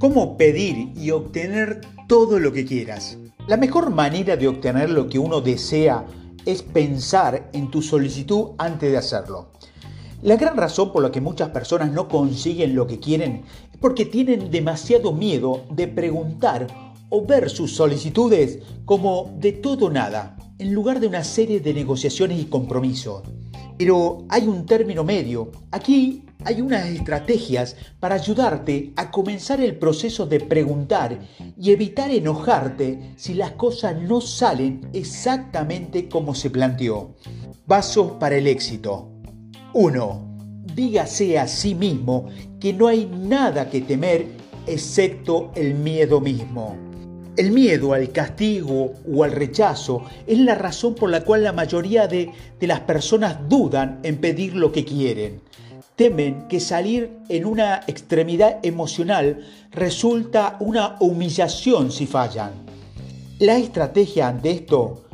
cómo pedir y obtener todo lo que quieras. La mejor manera de obtener lo que uno desea es pensar en tu solicitud antes de hacerlo. La gran razón por la que muchas personas no consiguen lo que quieren es porque tienen demasiado miedo de preguntar o ver sus solicitudes como de todo o nada, en lugar de una serie de negociaciones y compromisos. Pero hay un término medio. Aquí hay unas estrategias para ayudarte a comenzar el proceso de preguntar y evitar enojarte si las cosas no salen exactamente como se planteó. Pasos para el éxito. 1. Dígase a sí mismo que no hay nada que temer excepto el miedo mismo. El miedo al castigo o al rechazo es la razón por la cual la mayoría de, las personas dudan en pedir lo que quieren. Temen que salir en una extremidad emocional resulta una humillación si fallan. La estrategia ante esto,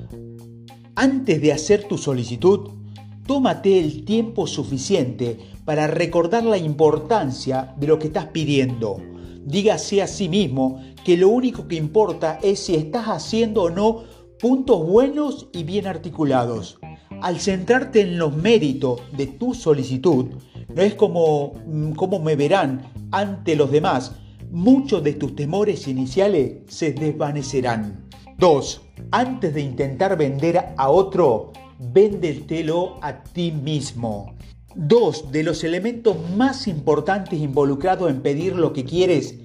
antes de hacer tu solicitud, tómate el tiempo suficiente para recordar la importancia de lo que estás pidiendo dígase a sí mismo que lo único que importa es si estás haciendo o no puntos buenos y bien articulados. Al centrarte en los méritos de tu solicitud, no es como, mm, como me verán ante los demás, muchos de tus temores iniciales se desvanecerán. 2. Antes de intentar vender a otro, véndetelo a ti mismo. Dos de los elementos más importantes involucrados en pedir lo que quieres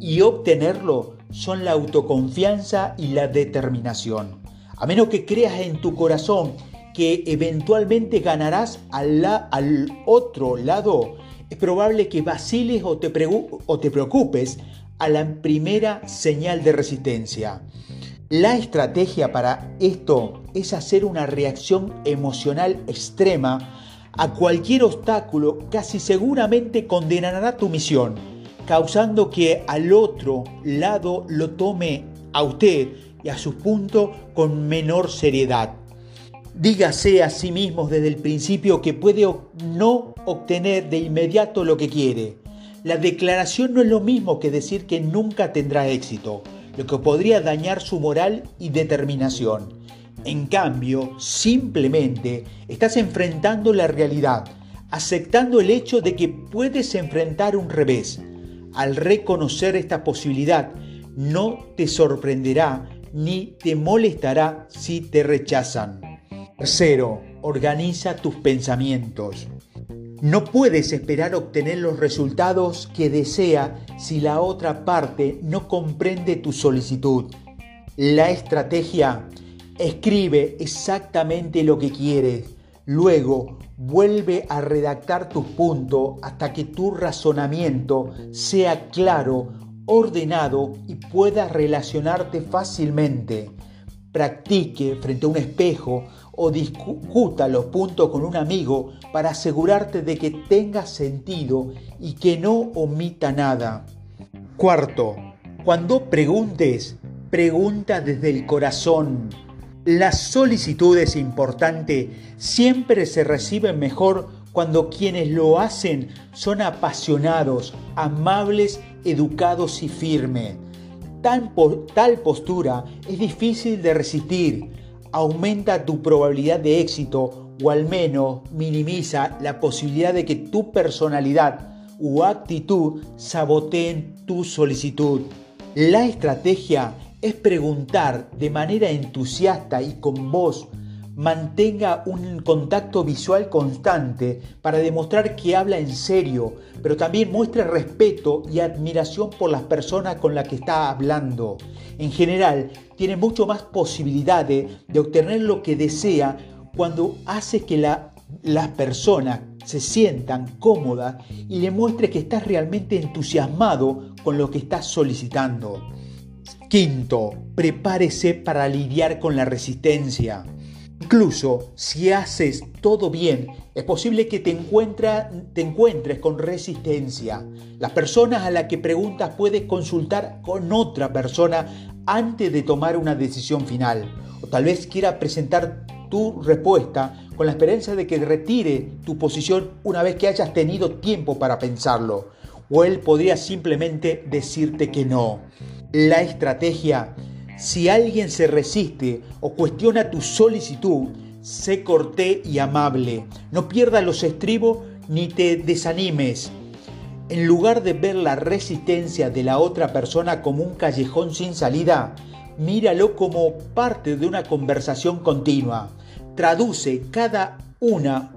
y obtenerlo son la autoconfianza y la determinación. A menos que creas en tu corazón que eventualmente ganarás al, al otro lado, es probable que vaciles o te, o te preocupes a la primera señal de resistencia. La estrategia para esto es hacer una reacción emocional extrema a cualquier obstáculo casi seguramente condenará tu misión, causando que al otro lado lo tome a usted y a su punto con menor seriedad. Dígase a sí mismo desde el principio que puede no obtener de inmediato lo que quiere. La declaración no es lo mismo que decir que nunca tendrá éxito, lo que podría dañar su moral y determinación. En cambio, simplemente estás enfrentando la realidad, aceptando el hecho de que puedes enfrentar un revés. Al reconocer esta posibilidad, no te sorprenderá ni te molestará si te rechazan. Tercero, organiza tus pensamientos. No puedes esperar obtener los resultados que desea si la otra parte no comprende tu solicitud. La estrategia Escribe exactamente lo que quieres. Luego vuelve a redactar tus puntos hasta que tu razonamiento sea claro, ordenado y puedas relacionarte fácilmente. Practique frente a un espejo o discuta los puntos con un amigo para asegurarte de que tenga sentido y que no omita nada. Cuarto, cuando preguntes, pregunta desde el corazón. Las solicitudes importantes siempre se reciben mejor cuando quienes lo hacen son apasionados, amables, educados y firmes. Tal, postura es difícil de resistir, aumenta tu probabilidad de éxito o al menos minimiza la posibilidad de que tu personalidad u actitud saboteen tu solicitud. La estrategia es preguntar de manera entusiasta y con voz, mantenga un contacto visual constante para demostrar que habla en serio, pero también muestre respeto y admiración por las personas con las que está hablando. En general, tiene mucho más posibilidades de obtener lo que desea cuando hace que las personas se sientan cómodas y le muestre que estás realmente entusiasmado con lo que estás solicitando. Quinto, prepárese para lidiar con la resistencia. Incluso si haces todo bien, es posible que te, encuentres con resistencia. Las personas a las que preguntas puedes consultar con otra persona antes de tomar una decisión final. O tal vez quiera presentar tu respuesta con la esperanza de que retire tu posición una vez que hayas tenido tiempo para pensarlo. o él podría simplemente decirte que no. La estrategia, si alguien se resiste o cuestiona tu solicitud, sé corté y amable. No pierdas los estribos ni te desanimes. En lugar de ver la resistencia de la otra persona como un callejón sin salida, míralo como parte de una conversación continua. Traduce cada una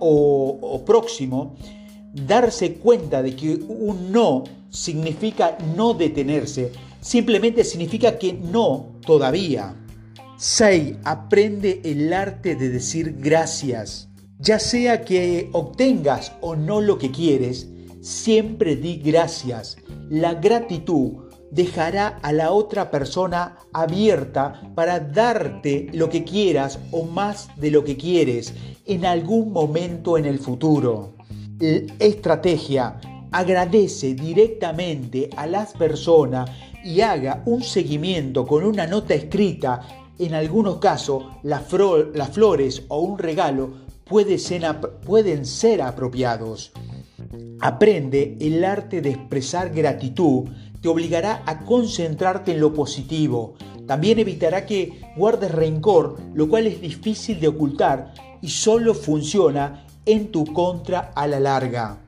o, próximo, darse cuenta de que un no significa no detenerse, simplemente significa que no todavía. 6. Aprende el arte de decir gracias. Ya sea que obtengas o no lo que quieres, siempre di gracias. La gratitud dejará a la otra persona abierta para darte lo que quieras o más de lo que quieres en algún momento en el futuro. Estrategia. Agradece directamente a las personas y haga un seguimiento con una nota escrita. En algunos casos, las flores o un regalo pueden ser apropiados. Aprende el arte de expresar gratitud te obligará a concentrarte en lo positivo. También evitará que guardes rencor, lo cual es difícil de ocultar y solo funciona en tu contra a la larga.